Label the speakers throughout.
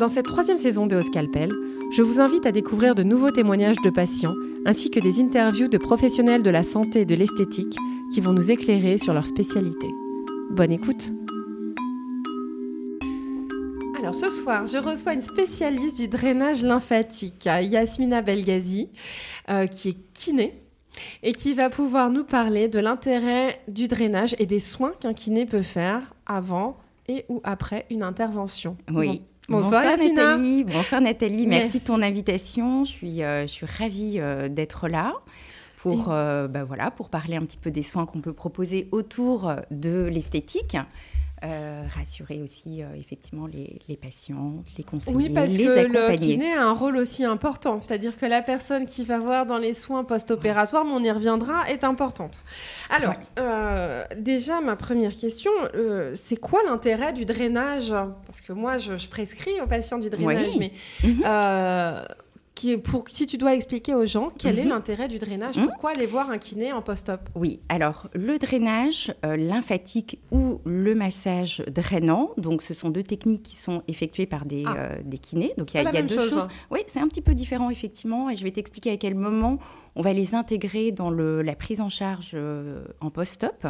Speaker 1: Dans cette troisième saison de Scalpel, je vous invite à découvrir de nouveaux témoignages de patients ainsi que des interviews de professionnels de la santé et de l'esthétique qui vont nous éclairer sur leur spécialité. Bonne écoute alors ce soir, je reçois une spécialiste du drainage lymphatique, Yasmina Belgazi, euh, qui est kiné et qui va pouvoir nous parler de l'intérêt du drainage et des soins qu'un kiné peut faire avant et ou après une intervention.
Speaker 2: Oui. Bonsoir, Nathalie. Bonsoir Nathalie. Merci, de ton invitation. Je suis, euh, je suis ravie euh, d'être là pour, bah, voilà, pour parler un petit peu des soins qu'on peut proposer autour de l'esthétique. Euh, rassurer aussi euh, effectivement les, les, patients, les conseiller,
Speaker 1: oui, parce que le kiné a un rôle aussi important. C'est-à-dire que la personne qui va voir dans les soins post-opératoires, mais on y reviendra, est importante. Alors, euh, déjà, ma première question, c'est quoi l'intérêt du drainage? Parce que moi, je, prescris aux patients du drainage, mais... Pour, si tu dois expliquer aux gens quel est mhm. l'intérêt du drainage, mhm. pourquoi aller voir un kiné en post-op?
Speaker 2: Oui, alors le drainage euh, lymphatique ou le massage drainant, donc ce sont deux techniques qui sont effectuées par des, ah. euh, des kinés. Donc il y a, deux choses. Hein. Oui, c'est un petit peu différent effectivement, et je vais t'expliquer à quel moment on va les intégrer dans le, la prise en charge euh, en post-op.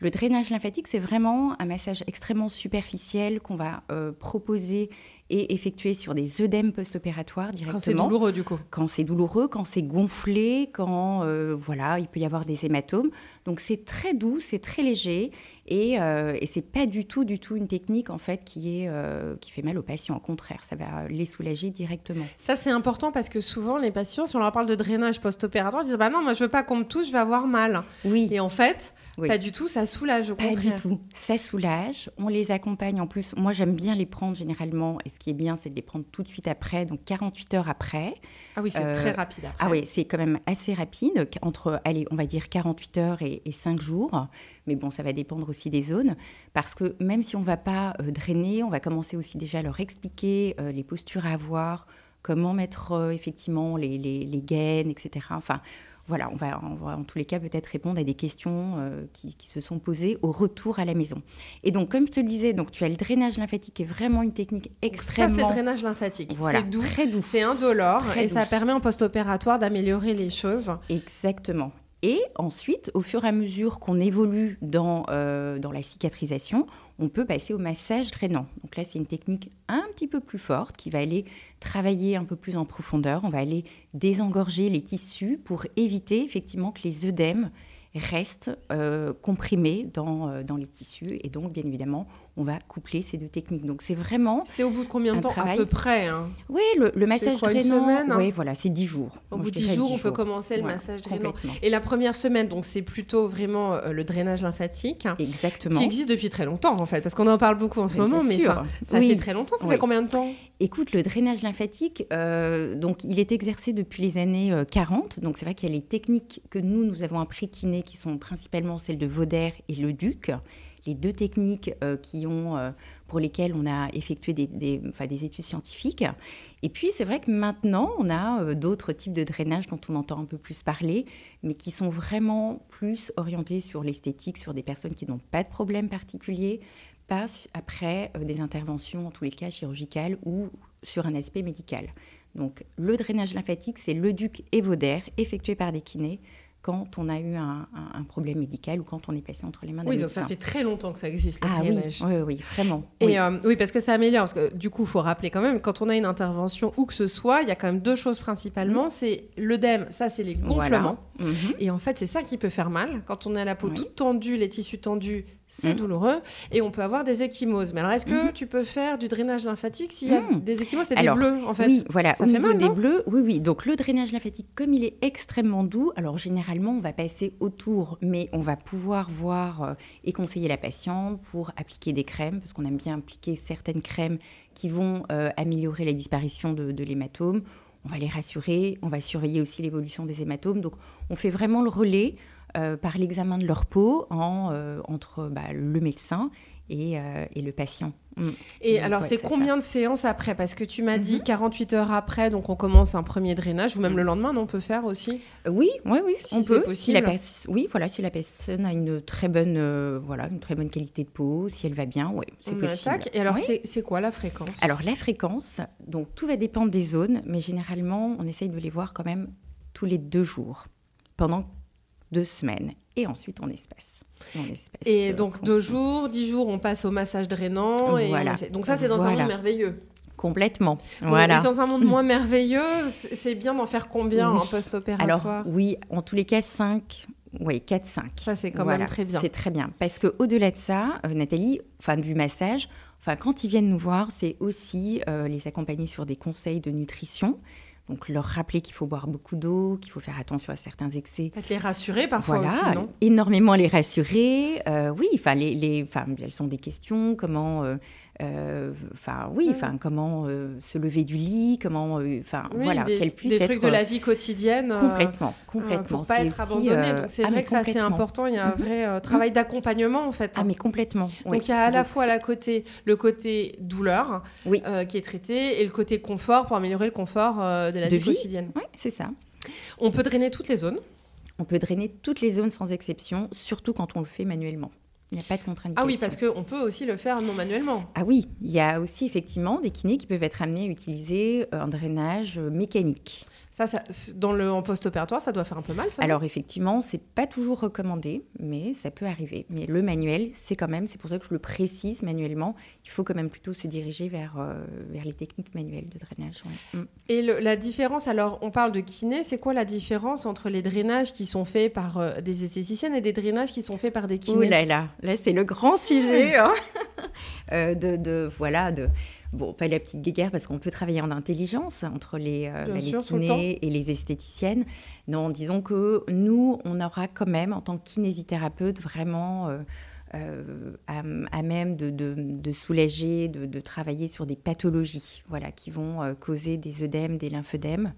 Speaker 2: Le drainage lymphatique, c'est vraiment un massage extrêmement superficiel qu'on va proposer et effectué sur des œdèmes post-opératoires directement.
Speaker 1: Quand c'est douloureux, du coup.
Speaker 2: Quand c'est douloureux, quand c'est gonflé, quand euh, voilà, il peut y avoir des hématomes. Donc c'est très doux, c'est très léger et, euh, et c'est pas du tout, du tout une technique en fait qui est euh, qui fait mal aux patients. Au contraire, ça va les soulager directement.
Speaker 1: Ça c'est important parce que souvent les patients, si on leur parle de drainage post-opératoire, ils disent bah non, moi je veux pas qu'on me touche, je vais avoir mal.
Speaker 2: Oui.
Speaker 1: Et en fait, pas du tout, ça soulage au
Speaker 2: pas
Speaker 1: contraire.
Speaker 2: Pas du tout, ça soulage. On les accompagne en plus. Moi j'aime bien les prendre généralement et ce qui est bien, c'est de les prendre tout de suite après, donc 48 heures après.
Speaker 1: Ah oui, c'est euh, très rapide après.
Speaker 2: Ah oui, c'est quand même assez rapide, entre, allez, on va dire 48 heures et, 5 jours. Mais bon, ça va dépendre aussi des zones. Parce que même si on ne va pas euh, drainer, on va commencer aussi déjà à leur expliquer euh, les postures à avoir, comment mettre effectivement les, les, les gaines, etc. Enfin, voilà, on va, en tous les cas peut-être répondre à des questions euh, qui, se sont posées au retour à la maison. Et donc, comme je te le disais, donc tu as le drainage lymphatique qui est vraiment une technique extrêmement.
Speaker 1: ça, c'est le drainage lymphatique. Voilà, c'est doux, très doux. C'est indolore et ça permet en post-opératoire d'améliorer les choses.
Speaker 2: Exactement. Et ensuite, au fur et à mesure qu'on évolue dans, euh, dans la cicatrisation, on peut passer au massage drainant. Donc là, c'est une technique un petit peu plus forte qui va aller travailler un peu plus en profondeur. On va aller désengorger les tissus pour éviter effectivement que les œdèmes restent euh, comprimés dans, euh, dans les tissus. Et donc, bien évidemment, on va coupler ces deux techniques. Donc c'est vraiment.
Speaker 1: C'est au bout de combien de temps? À peu près hein
Speaker 2: Oui, le, massage drainant. Hein? Oui, voilà, c'est 10 jours.
Speaker 1: Au bout de 10 jours, on peut commencer le massage drainant. Et la première semaine, donc c'est plutôt vraiment euh, le drainage lymphatique.
Speaker 2: Exactement.
Speaker 1: Qui existe depuis très longtemps en fait, parce qu'on en parle beaucoup en ce moment, mais ça fait très longtemps. Ça fait combien de temps?
Speaker 2: Écoute, le drainage lymphatique, euh, donc il est exercé depuis les années 40. Euh, donc c'est vrai qu'il y a les techniques que nous nous avons appris kiné, qui sont principalement celles de Vauder et le Duc les deux techniques euh, qui ont, euh, pour lesquelles on a effectué des, des, des études scientifiques. Et puis, c'est vrai que maintenant, on a euh, d'autres types de drainage dont on entend un peu plus parler, mais qui sont vraiment plus orientés sur l'esthétique, sur des personnes qui n'ont pas de problème particulier, pas après des interventions, en tous les cas chirurgicales ou sur un aspect médical. Donc, le drainage lymphatique, c'est le duc Vauder, effectué par des kinés quand on a eu un, problème médical ou quand on est passé entre les mains d'un
Speaker 1: Oui, donc ça fait très longtemps que ça existe.
Speaker 2: ah oui, oui, oui, vraiment.
Speaker 1: Et oui. Euh, oui. parce que ça améliore. Parce que du coup, il faut rappeler quand même, quand on a une intervention où que ce soit, il y a quand même deux choses principalement. Mm. C'est l'œdème, ça c'est les gonflements. Mm-hmm. Et en fait, c'est ça qui peut faire mal. Quand on a la peau toute tendue, les tissus tendus, c'est mmh. douloureux et on peut avoir des échymoses. Mais alors, est-ce que mmh. tu peux faire du drainage lymphatique s'il y a mmh. des échymoses C'est des bleus, en fait.
Speaker 2: Oui, voilà. Ça Au fait mal, des bleus, oui, oui. Donc, le drainage lymphatique, comme il est extrêmement doux, alors généralement, on va passer autour, mais on va pouvoir voir euh, et conseiller la patiente pour appliquer des crèmes, parce qu'on aime bien appliquer certaines crèmes qui vont euh, améliorer la disparition de, de l'hématome. On va les rassurer, on va surveiller aussi l'évolution des hématomes. Donc, on fait vraiment le relais. Euh, par l'examen de leur peau en, euh, entre bah, le médecin et, et le patient.
Speaker 1: Mm. Et alors, c'est combien de séances après? Parce que tu m'as dit 48 mhm. heures après, donc on commence un premier drainage, ou même le mm. lendemain, on peut faire aussi?
Speaker 2: Euh, Oui, oui, oui, on peut. Si la oui, voilà, si la personne a une très bonne, euh, voilà, une très bonne qualité de peau, si elle va bien, oui, c'est possible.
Speaker 1: Et alors, c'est quoi la fréquence?
Speaker 2: Alors, la fréquence, donc tout va dépendre des zones, mais généralement, on essaye de les voir quand même tous les deux jours, pendant deux semaines et ensuite on espace.
Speaker 1: et donc deux jours, dix jours, on passe au massage drainant. Et voilà. Donc ça, c'est dans un monde merveilleux.
Speaker 2: Complètement. voilà.
Speaker 1: dans un monde moins merveilleux, c'est bien d'en faire combien en post-opératoire
Speaker 2: Alors oui, en tous les cas, 5. Oui, 4-5.
Speaker 1: Ça, c'est quand même très bien.
Speaker 2: C'est très bien. Parce qu'au-delà de ça, euh, Nathalie, enfin, du massage, enfin, quand ils viennent nous voir, c'est aussi euh, les accompagner sur des conseils de nutrition. Donc leur rappeler qu'il faut boire beaucoup d'eau, qu'il faut faire attention à certains excès.
Speaker 1: Peut-être les rassurer parfois voilà, aussi, non?
Speaker 2: énormément les rassurer. Euh, oui, enfin les, les, elles sont des questions, comment euh, enfin, oui, enfin, comment euh, se lever du lit, comment, euh, enfin, voilà, qu'elle puisse
Speaker 1: des trucs de la vie quotidienne.
Speaker 2: complètement, complètement.
Speaker 1: pour pas être abandonnée. Donc c'est ah, vrai que ça c'est important. Il y a un mhm. vrai travail d'accompagnement en fait.
Speaker 2: Ah mais complètement.
Speaker 1: Donc il y a à la fois la côté, le côté douleur, oui. qui est traité, et le côté confort pour améliorer le confort de la vie, quotidienne.
Speaker 2: Oui, c'est ça.
Speaker 1: On peut drainer toutes les zones.
Speaker 2: On peut drainer toutes les zones sans exception, surtout quand on le fait manuellement. Il n'y a pas de
Speaker 1: Ah oui, parce qu'on peut aussi le faire non manuellement.
Speaker 2: Ah oui, il y a aussi effectivement des kinés qui peuvent être amenés à utiliser un drainage mécanique.
Speaker 1: Ça, dans le en post-opératoire, ça doit faire un peu mal, ça
Speaker 2: Alors effectivement, c'est pas toujours recommandé, mais ça peut arriver. Mais le manuel, c'est quand même, c'est pour ça que je le précise manuellement, il faut quand même plutôt se diriger vers, euh, vers les techniques manuelles de drainage.
Speaker 1: Mm. Et la différence, alors on parle de kiné, c'est quoi la différence entre les drainages qui sont faits par euh, des esthéticiennes et des drainages qui sont faits par des kinés?
Speaker 2: Ouh là là, là c'est le grand sujet hein. euh, de, de, voilà, de Bon, pas la petite guéguerre parce qu'on peut travailler en intelligence entre les, euh, kinés et les esthéticiennes. Non, disons que nous, on aura quand même, en tant que kinésithérapeute, vraiment euh, euh, à, même de, soulager, de, de, travailler sur des pathologies voilà, qui vont causer des œdèmes, des lymphœdèmes.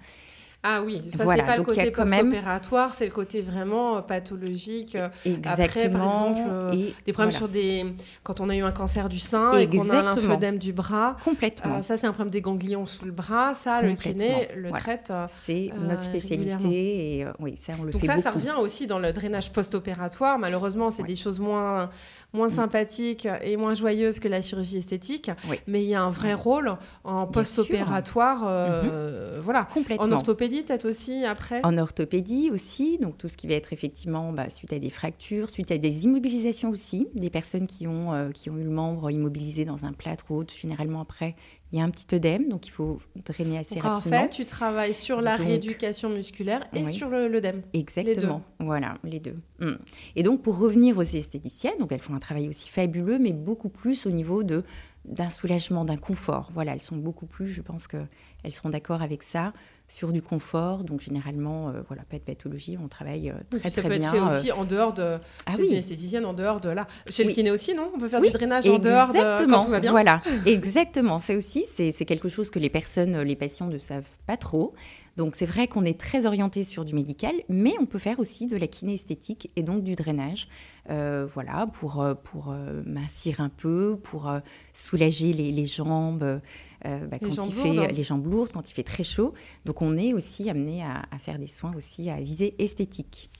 Speaker 1: Ah oui, ça c'est pas le côté post-opératoire, c'est le côté vraiment euh, pathologique. Exactement. Euh, après, par exemple, euh, des problèmes sur des... Quand on a eu un cancer du sein et qu'on a un lymphodème du bras.
Speaker 2: Complètement.
Speaker 1: ça, c'est un problème des ganglions sous le bras. Ça, le kiné le traite
Speaker 2: C'est notre spécialité et oui, ça, on le Donc ça,
Speaker 1: ça revient aussi dans le drainage post-opératoire. Malheureusement, c'est des choses moins moins mm. sympathique et moins joyeuse que la chirurgie esthétique, mais il y a un vrai rôle en post-opératoire, euh, mm-hmm. voilà. En orthopédie peut-être aussi après?
Speaker 2: En orthopédie aussi, donc tout ce qui va être effectivement bah, suite à des fractures, suite à des immobilisations aussi, des personnes qui ont, euh, qui ont eu le membre immobilisé dans un plâtre ou autre, généralement après il y a un petit œdème, donc il faut drainer assez rapidement. En
Speaker 1: fait, tu travailles sur la rééducation musculaire et sur l'œdème.
Speaker 2: Exactement, voilà, les deux. Mm. Et donc, pour revenir aux esthéticiennes, donc elles font un travail aussi fabuleux, mais beaucoup plus au niveau de d'un soulagement, d'un confort. Voilà, elles sont beaucoup plus, je pense qu'elles seront d'accord avec ça, sur du confort. Donc généralement, euh, voilà, pas de pathologie, on travaille euh, très très bien.
Speaker 1: Ça peut être fait aussi en dehors de ah chez oui. une esthéticienne, en dehors de là. Chez le kiné aussi, non? On peut faire du drainage en dehors de quand tout va bien.
Speaker 2: Voilà, exactement. C'est aussi, c'est quelque chose que les personnes, les patients ne savent pas trop. Donc c'est vrai qu'on est très orienté sur du médical, mais on peut faire aussi de la kiné esthétique et donc du drainage, euh, voilà, pour, pour mincir un peu, pour soulager les, les jambes, euh, bah, quand il fait les jambes lourdes, quand il fait très chaud. Donc on est aussi amené à, faire des soins aussi à visée esthétique.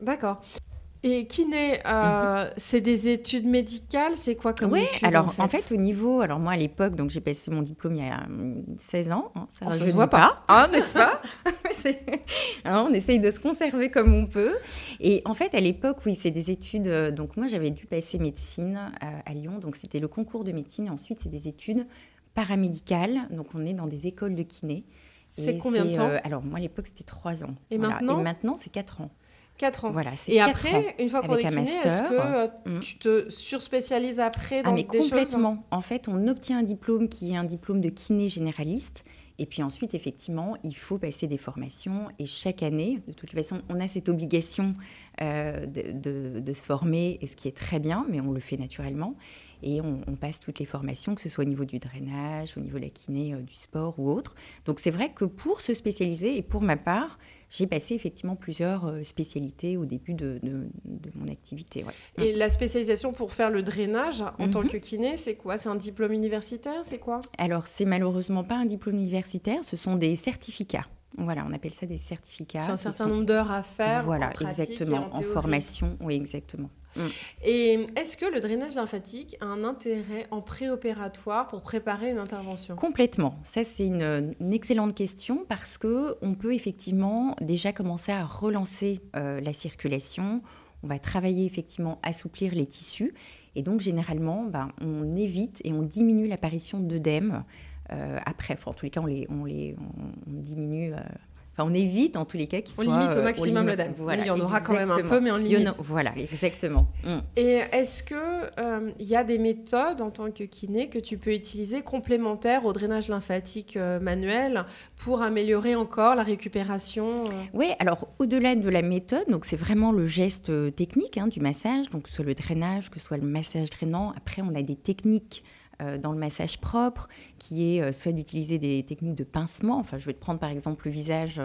Speaker 1: D'accord. Et kiné, euh, mhm. c'est des études médicales? C'est quoi comme
Speaker 2: Oui, alors
Speaker 1: en
Speaker 2: fait, au niveau. Alors moi à l'époque, donc j'ai passé mon diplôme il y a 16 hum, ans.
Speaker 1: Hein, ça ne oh, se voit pas, hein, n'est-ce pas?
Speaker 2: Hein, On essaye de se conserver comme on peut. Et en fait, à l'époque, oui, c'est des études. Euh, donc moi j'avais dû passer médecine à Lyon. Donc c'était le concours de médecine. Et ensuite, c'est des études paramédicale. Donc, on est dans des écoles de kiné.
Speaker 1: C'est combien de temps euh,
Speaker 2: Alors, moi, à l'époque, c'était trois ans.
Speaker 1: Et maintenant
Speaker 2: Et maintenant, c'est quatre ans.
Speaker 1: Quatre ans.
Speaker 2: Voilà,
Speaker 1: et après, une fois qu'on est kiné, est-ce que euh, mm. tu te surspécialises après ah, dans ah, mais
Speaker 2: complètement. en fait, on obtient un diplôme qui est un diplôme de kiné généraliste. Et puis ensuite, effectivement, il faut passer des formations. Et chaque année, de toute façon, on a cette obligation euh, de, de, se former, et ce qui est très bien, mais on le fait naturellement et on, passe toutes les formations, que ce soit au niveau du drainage, au niveau de la kiné, euh, du sport ou autre. Donc c'est vrai que pour se spécialiser, et pour ma part, j'ai passé effectivement plusieurs euh, spécialités au début de, mon activité.
Speaker 1: Et la spécialisation pour faire le drainage en tant mhm. que kiné, c'est quoi? C'est un diplôme universitaire? C'est quoi?
Speaker 2: Alors, c'est malheureusement pas un diplôme universitaire, ce sont des certificats. Voilà, on appelle ça des certificats.
Speaker 1: C'est un certain nombre d'heures à faire.
Speaker 2: Voilà, exactement. En, formation, oui, exactement.
Speaker 1: Mm. Et est-ce que le drainage lymphatique a un intérêt en préopératoire pour préparer une intervention?
Speaker 2: Complètement. Ça, c'est une, excellente question parce que on peut effectivement déjà commencer à relancer euh, la circulation. On va travailler effectivement assouplir les tissus. Et donc, généralement, ben, on évite et on diminue l'apparition d'œdèmes euh, après. en tous les cas, on, les, on, les, on, diminue. Euh, enfin, on évite en tous les cas qu'ils soient.
Speaker 1: On limite au euh, maximum le Voilà, il y en aura quand même un peu, mais on limite.
Speaker 2: voilà, exactement.
Speaker 1: Mm. Et est-ce que il y a des méthodes en tant que kiné que tu peux utiliser complémentaires au drainage lymphatique manuel pour améliorer encore la récupération
Speaker 2: Oui, alors au-delà de la méthode, donc c'est vraiment le geste technique hein, du massage, donc que ce soit le drainage, que ce soit le massage drainant. Après, on a des techniques euh, dans le massage propre, qui est euh, soit d'utiliser des techniques de pincement. Enfin, je vais te prendre par exemple le visage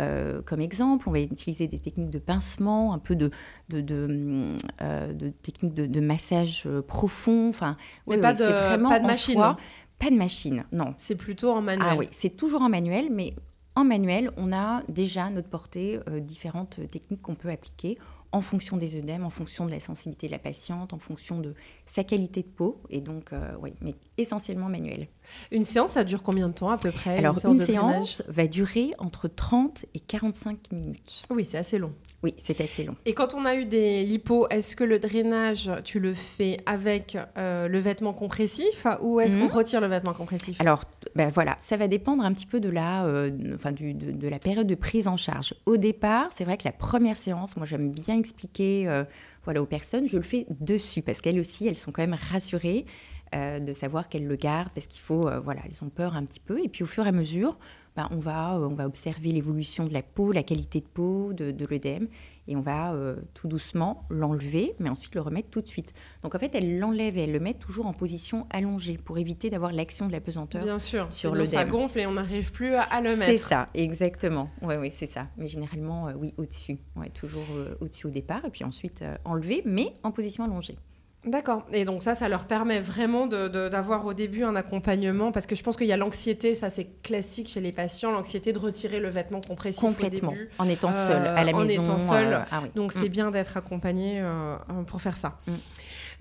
Speaker 2: euh, comme exemple. On va utiliser des techniques de pincement, un peu de, de, de, techniques de, massage profond. Enfin,
Speaker 1: Mais pas, de, vraiment pas de machine. Hein.
Speaker 2: Pas de machine, non.
Speaker 1: C'est plutôt en manuel.
Speaker 2: Ah oui, c'est toujours en manuel, mais en manuel, on a déjà à notre portée différentes techniques qu'on peut appliquer en fonction des œdèmes, en fonction de la sensibilité de la patiente, en fonction de sa qualité de peau, et donc, euh, essentiellement manuel.
Speaker 1: Une séance, ça dure combien de temps à peu près
Speaker 2: Alors, une séance, va durer entre 30 et 45 minutes.
Speaker 1: Oui, c'est assez long.
Speaker 2: Oui, c'est assez long.
Speaker 1: Et quand on a eu des lipos, est-ce que le drainage, tu le fais avec euh, le vêtement compressif ou est-ce qu'on mhm. retire le vêtement compressif?
Speaker 2: Alors, ben voilà, ça va dépendre un petit peu de la, euh, enfin, du, de, de, la période de prise en charge. Au départ, c'est vrai que la première séance, moi j'aime bien expliquer euh, voilà, aux personnes, je le fais dessus parce qu'elles aussi, elles sont quand même rassurées euh, de savoir qu'elles le gardent parce qu'il faut, euh, voilà, elles ont peur un petit peu. Et puis au fur et à mesure, ben, on, va, on va observer l'évolution de la peau, la qualité de peau, de, de l'œdème et on va tout doucement l'enlever, mais ensuite le remettre tout de suite. Donc en fait, elle l'enlève et elle le met toujours en position allongée pour éviter d'avoir l'action de la pesanteur
Speaker 1: Bien sûr, sur le ça gonfle et on n'arrive plus à, le mettre.
Speaker 2: C'est ça, exactement. Oui, oui, c'est ça. Mais généralement, oui, au-dessus. Ouais, toujours au-dessus au départ et puis ensuite enlever, mais en position allongée.
Speaker 1: D'accord. Et donc ça, ça leur permet vraiment d'avoir au début un accompagnement, parce que je pense qu'il y a l'anxiété, ça c'est classique chez les patients, l'anxiété de retirer le vêtement compressif
Speaker 2: Complètement,
Speaker 1: au début,
Speaker 2: en étant seul à la
Speaker 1: maison.
Speaker 2: En
Speaker 1: étant seul. Euh, ah donc c'est mm. bien d'être accompagné euh, pour faire ça. Mm.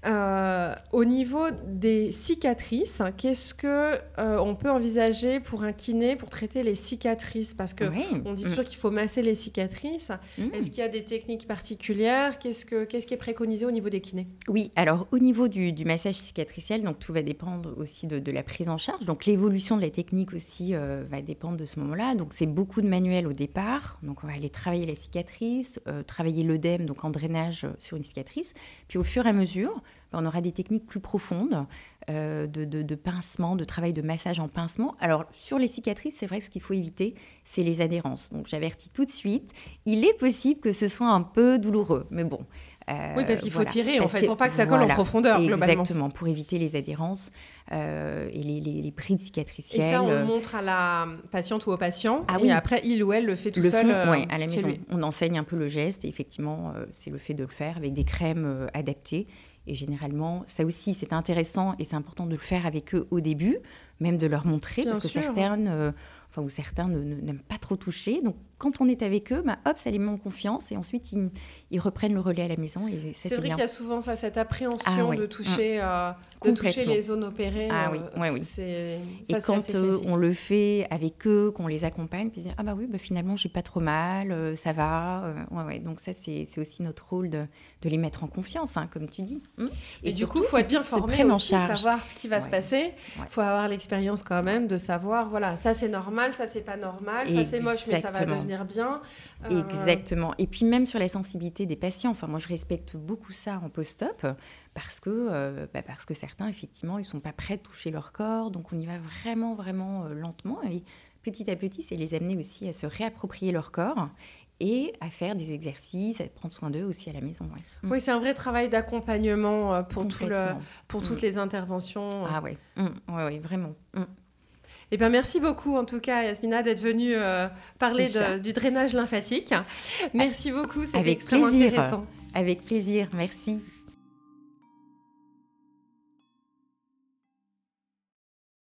Speaker 1: Euh, au niveau des cicatrices, qu'est-ce que euh, on peut envisager pour un kiné pour traiter les cicatrices? Parce que on dit mm. toujours qu'il faut masser les cicatrices. Mm. Est-ce qu'il y a des techniques particulières? Qu'est-ce que qu'est-ce qui est préconisé au niveau des kinés?
Speaker 2: Oui, alors au niveau du, massage cicatriciel, donc tout va dépendre aussi de, la prise en charge. Donc l'évolution de la technique aussi euh, va dépendre de ce moment-là. Donc c'est beaucoup de manuels au départ. Donc on va aller travailler la cicatrice, travailler l'œdème, donc en drainage sur une cicatrice. Puis au fur et à mesure on aura des techniques plus profondes euh, de, pincement, de travail de massage en pincement. Alors, sur les cicatrices, c'est vrai que ce qu'il faut éviter, c'est les adhérences. Donc, j'avertis tout de suite, il est possible que ce soit un peu douloureux, mais bon.
Speaker 1: Euh, oui, parce qu'il faut tirer, en fait, pour pas que ça colle en profondeur,
Speaker 2: globalement. Exactement, pour éviter les adhérences euh, et les, les, les, prises cicatricielles.
Speaker 1: Et ça, on montre à la patiente ou au patient, ah, et oui. après, il ou elle le fait tout seul
Speaker 2: Oui, à la maison. On enseigne un peu le geste, et effectivement, c'est le fait de le faire avec des crèmes adaptées et généralement, ça aussi, c'est intéressant et c'est important de le faire avec eux au début, même de leur montrer, parce que certaines, euh, enfin, ou certains n'aiment pas trop toucher. Donc, quand on est avec eux, bah, hop, ça les met en confiance et ensuite ils, ils reprennent le relais à la maison.
Speaker 1: C'est vrai qu'il y a souvent ça, cette appréhension ah de, toucher, mmh. euh, de toucher les zones opérées.
Speaker 2: Ah oui, euh, oui, et quand euh, on le fait avec eux, qu'on les accompagne, puis ils disent Ah bah oui, bah, finalement, j'ai pas trop mal, ça va. ouais, ouais. Donc, ça, c'est aussi notre rôle de, de, les mettre en confiance, hein, comme tu dis.
Speaker 1: Mmh. Et, du coup, il faut être bien formé aussi, savoir ce qui va se passer. Il faut avoir l'expérience quand même de savoir voilà, ça c'est normal, ça c'est pas normal, ça c'est moche, mais ça va devenir bien.
Speaker 2: Euh, Exactement. Et puis même sur la sensibilité des patients, enfin moi je respecte beaucoup ça en post-op parce que, euh, bah, parce que certains, effectivement, ils sont pas prêts de toucher leur corps, donc on y va vraiment, vraiment euh, lentement. Et petit à petit, c'est les amener aussi à se réapproprier leur corps et à faire des exercices, à prendre soin d'eux aussi à la maison.
Speaker 1: Mm. Oui, c'est un vrai travail d'accompagnement pour, tout le, pour toutes mm. les interventions.
Speaker 2: Ah oui, mm. ouais, ouais, vraiment.
Speaker 1: Eh ben, merci beaucoup, en tout cas, Yasmina, d'être venue euh, parler du drainage lymphatique. Merci beaucoup, c'était extrêmement intéressant.
Speaker 2: Avec plaisir, merci.